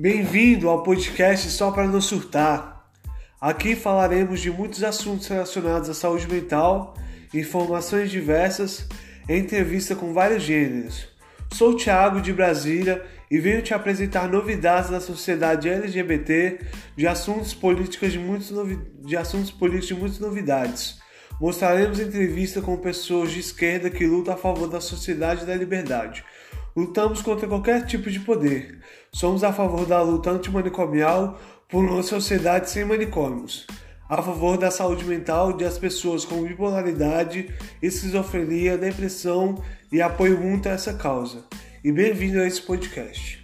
Bem-vindo ao podcast Só para Não Surtar. Aqui falaremos de muitos assuntos relacionados à saúde mental, informações diversas, entrevista com vários gêneros. Sou Thiago de Brasília e venho te apresentar novidades da sociedade LGBT, de assuntos políticos de, muitos novi... de assuntos políticos de muitas novidades. Mostraremos entrevista com pessoas de esquerda que lutam a favor da sociedade e da liberdade. Lutamos contra qualquer tipo de poder. Somos a favor da luta antimanicomial por uma sociedade sem manicômios. A favor da saúde mental das pessoas com bipolaridade, esquizofrenia, depressão e apoio muito a essa causa. E bem-vindo a esse podcast.